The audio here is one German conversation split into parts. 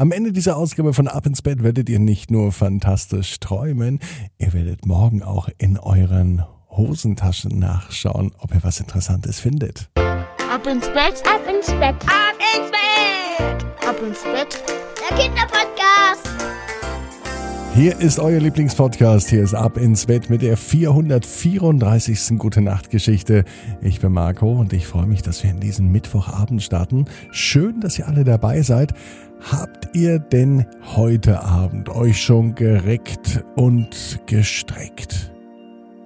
Am Ende dieser Ausgabe von Ab ins Bett werdet ihr nicht nur fantastisch träumen, ihr werdet morgen auch in euren Hosentaschen nachschauen, ob ihr was Interessantes findet. Ab ins Bett, Ab ins Bett, ab ins Bett, ab ins Bett. der Kinderpodcast. Hier ist euer Lieblingspodcast. Hier ist Ab ins Bett mit der 434. Gute Nacht Geschichte. Ich bin Marco und ich freue mich, dass wir in diesen Mittwochabend starten. Schön, dass ihr alle dabei seid. Habt ihr denn heute Abend euch schon gereckt und gestreckt?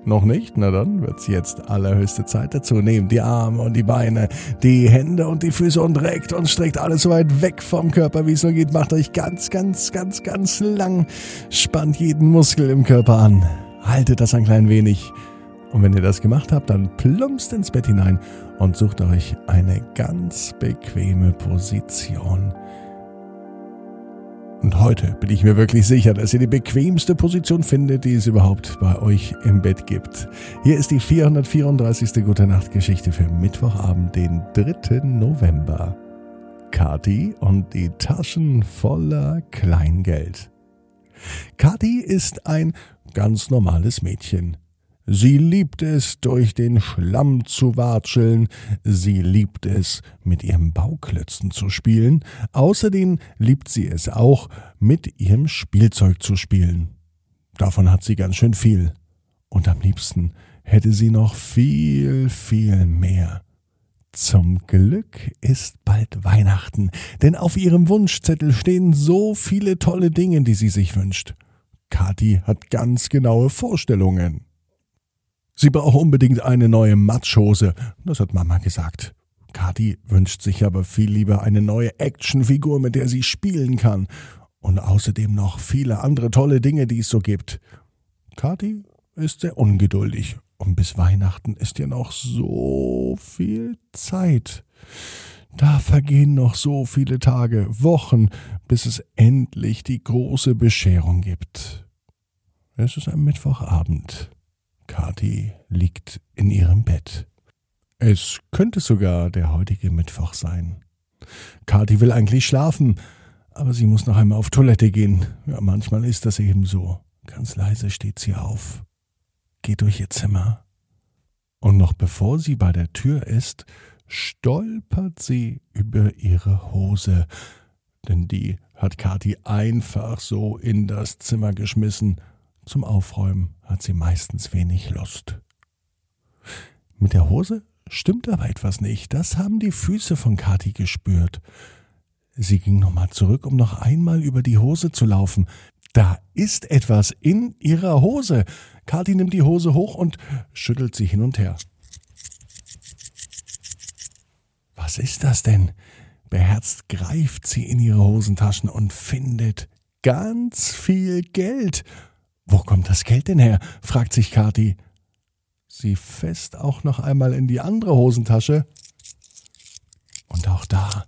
Noch nicht? Na dann wird's jetzt allerhöchste Zeit dazu. Nehmt die Arme und die Beine, die Hände und die Füße und reckt und streckt alles so weit weg vom Körper, wie es nur geht. Macht euch ganz, ganz, ganz, ganz lang. Spannt jeden Muskel im Körper an. Haltet das ein klein wenig. Und wenn ihr das gemacht habt, dann plumpst ins Bett hinein und sucht euch eine ganz bequeme Position. Und heute bin ich mir wirklich sicher, dass ihr die bequemste Position findet, die es überhaupt bei euch im Bett gibt. Hier ist die 434. Gute Nacht Geschichte für Mittwochabend, den 3. November. Kati und die Taschen voller Kleingeld. Kati ist ein ganz normales Mädchen. Sie liebt es, durch den Schlamm zu watscheln, sie liebt es, mit ihrem Bauklötzen zu spielen, außerdem liebt sie es auch, mit ihrem Spielzeug zu spielen. Davon hat sie ganz schön viel. Und am liebsten hätte sie noch viel, viel mehr. Zum Glück ist bald Weihnachten, denn auf ihrem Wunschzettel stehen so viele tolle Dinge, die sie sich wünscht. Kathi hat ganz genaue Vorstellungen. Sie braucht unbedingt eine neue Matschhose, das hat Mama gesagt. Kathi wünscht sich aber viel lieber eine neue Actionfigur, mit der sie spielen kann. Und außerdem noch viele andere tolle Dinge, die es so gibt. Kathi ist sehr ungeduldig. Und bis Weihnachten ist ja noch so viel Zeit. Da vergehen noch so viele Tage, Wochen, bis es endlich die große Bescherung gibt. Es ist ein Mittwochabend. Kathi liegt in ihrem Bett. Es könnte sogar der heutige Mittwoch sein. Kathi will eigentlich schlafen, aber sie muss noch einmal auf Toilette gehen. Ja, manchmal ist das eben so. Ganz leise steht sie auf, geht durch ihr Zimmer. Und noch bevor sie bei der Tür ist, stolpert sie über ihre Hose, denn die hat Kathi einfach so in das Zimmer geschmissen zum Aufräumen hat sie meistens wenig Lust. Mit der Hose stimmt aber etwas nicht. Das haben die Füße von Kathi gespürt. Sie ging nochmal zurück, um noch einmal über die Hose zu laufen. Da ist etwas in ihrer Hose. Kathi nimmt die Hose hoch und schüttelt sie hin und her. Was ist das denn? Beherzt greift sie in ihre Hosentaschen und findet ganz viel Geld. Wo kommt das Geld denn her? fragt sich Kathi. Sie fest auch noch einmal in die andere Hosentasche. Und auch da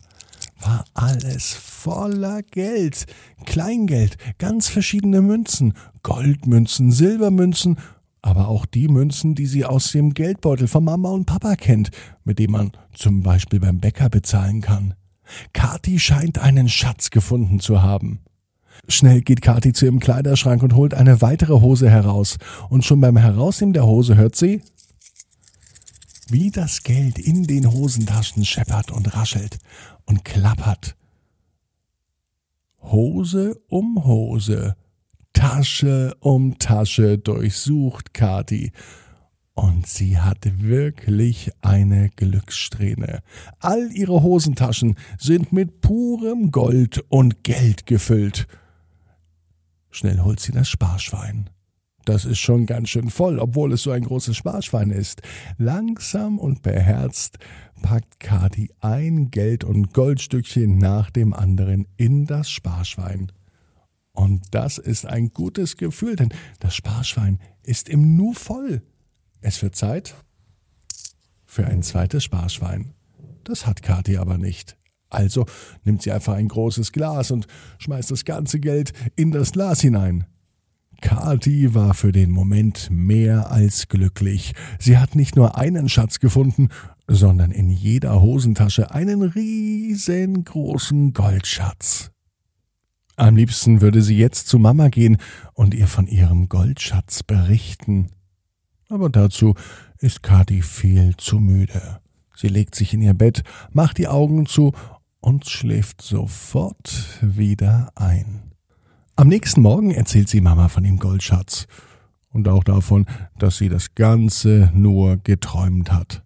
war alles voller Geld. Kleingeld, ganz verschiedene Münzen, Goldmünzen, Silbermünzen, aber auch die Münzen, die sie aus dem Geldbeutel von Mama und Papa kennt, mit dem man zum Beispiel beim Bäcker bezahlen kann. Kathi scheint einen Schatz gefunden zu haben. Schnell geht Kathi zu ihrem Kleiderschrank und holt eine weitere Hose heraus. Und schon beim Herausnehmen der Hose hört sie, wie das Geld in den Hosentaschen scheppert und raschelt und klappert. Hose um Hose, Tasche um Tasche durchsucht Kathi. Und sie hat wirklich eine Glückssträhne. All ihre Hosentaschen sind mit purem Gold und Geld gefüllt. Schnell holt sie das Sparschwein. Das ist schon ganz schön voll, obwohl es so ein großes Sparschwein ist. Langsam und beherzt packt Kati ein Geld- und Goldstückchen nach dem anderen in das Sparschwein. Und das ist ein gutes Gefühl, denn das Sparschwein ist im Nu voll. Es wird Zeit für ein zweites Sparschwein. Das hat Kathi aber nicht. Also nimmt sie einfach ein großes Glas und schmeißt das ganze Geld in das Glas hinein. Kathi war für den Moment mehr als glücklich. Sie hat nicht nur einen Schatz gefunden, sondern in jeder Hosentasche einen riesengroßen Goldschatz. Am liebsten würde sie jetzt zu Mama gehen und ihr von ihrem Goldschatz berichten. Aber dazu ist Kathi viel zu müde. Sie legt sich in ihr Bett, macht die Augen zu und schläft sofort wieder ein. Am nächsten Morgen erzählt sie Mama von dem Goldschatz und auch davon, dass sie das Ganze nur geträumt hat.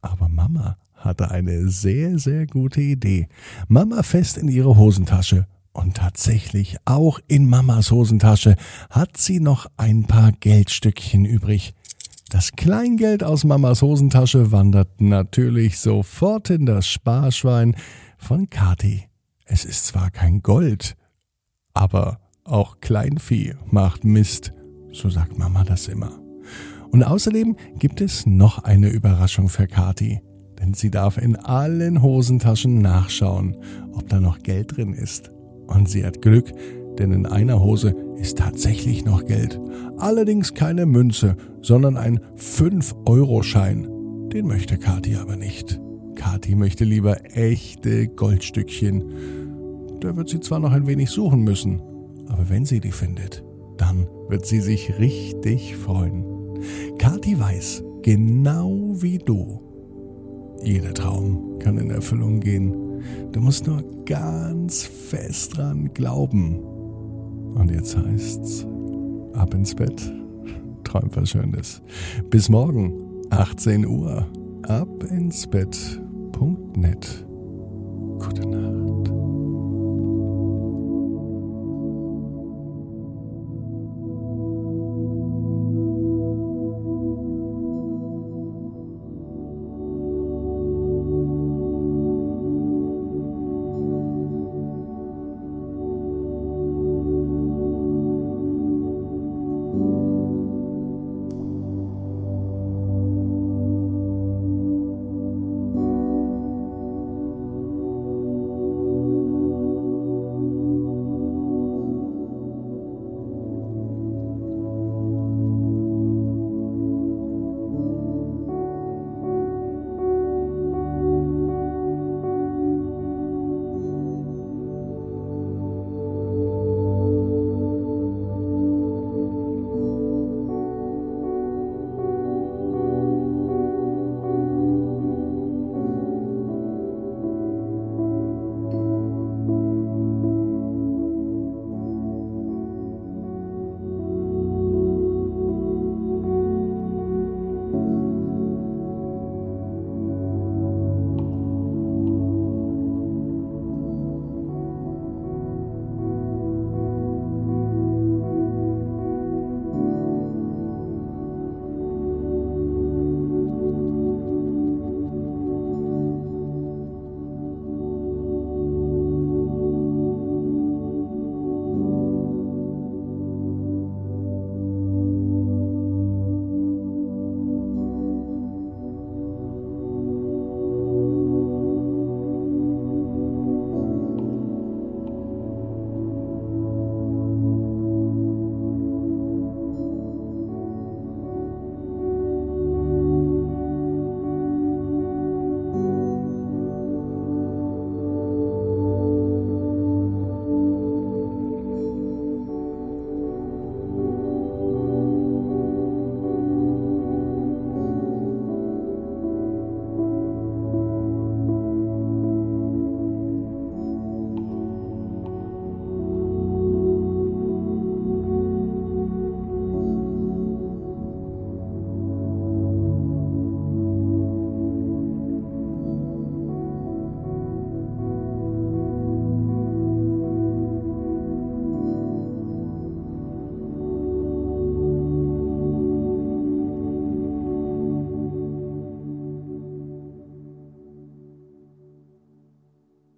Aber Mama hatte eine sehr, sehr gute Idee. Mama fest in ihre Hosentasche. Und tatsächlich, auch in Mamas Hosentasche hat sie noch ein paar Geldstückchen übrig. Das Kleingeld aus Mamas Hosentasche wandert natürlich sofort in das Sparschwein von Kathi. Es ist zwar kein Gold, aber auch Kleinvieh macht Mist, so sagt Mama das immer. Und außerdem gibt es noch eine Überraschung für Kathi, denn sie darf in allen Hosentaschen nachschauen, ob da noch Geld drin ist. Und sie hat Glück, denn in einer Hose ist tatsächlich noch Geld. Allerdings keine Münze, sondern ein 5-Euro-Schein. Den möchte Kathi aber nicht. Kathi möchte lieber echte Goldstückchen. Da wird sie zwar noch ein wenig suchen müssen, aber wenn sie die findet, dann wird sie sich richtig freuen. Kathi weiß, genau wie du, jeder Traum kann in Erfüllung gehen. Du musst nur ganz fest dran glauben. Und jetzt heißt's, ab ins Bett, träum was Schönes. Bis morgen, 18 Uhr, ab ins Bett.net. Gute Nacht.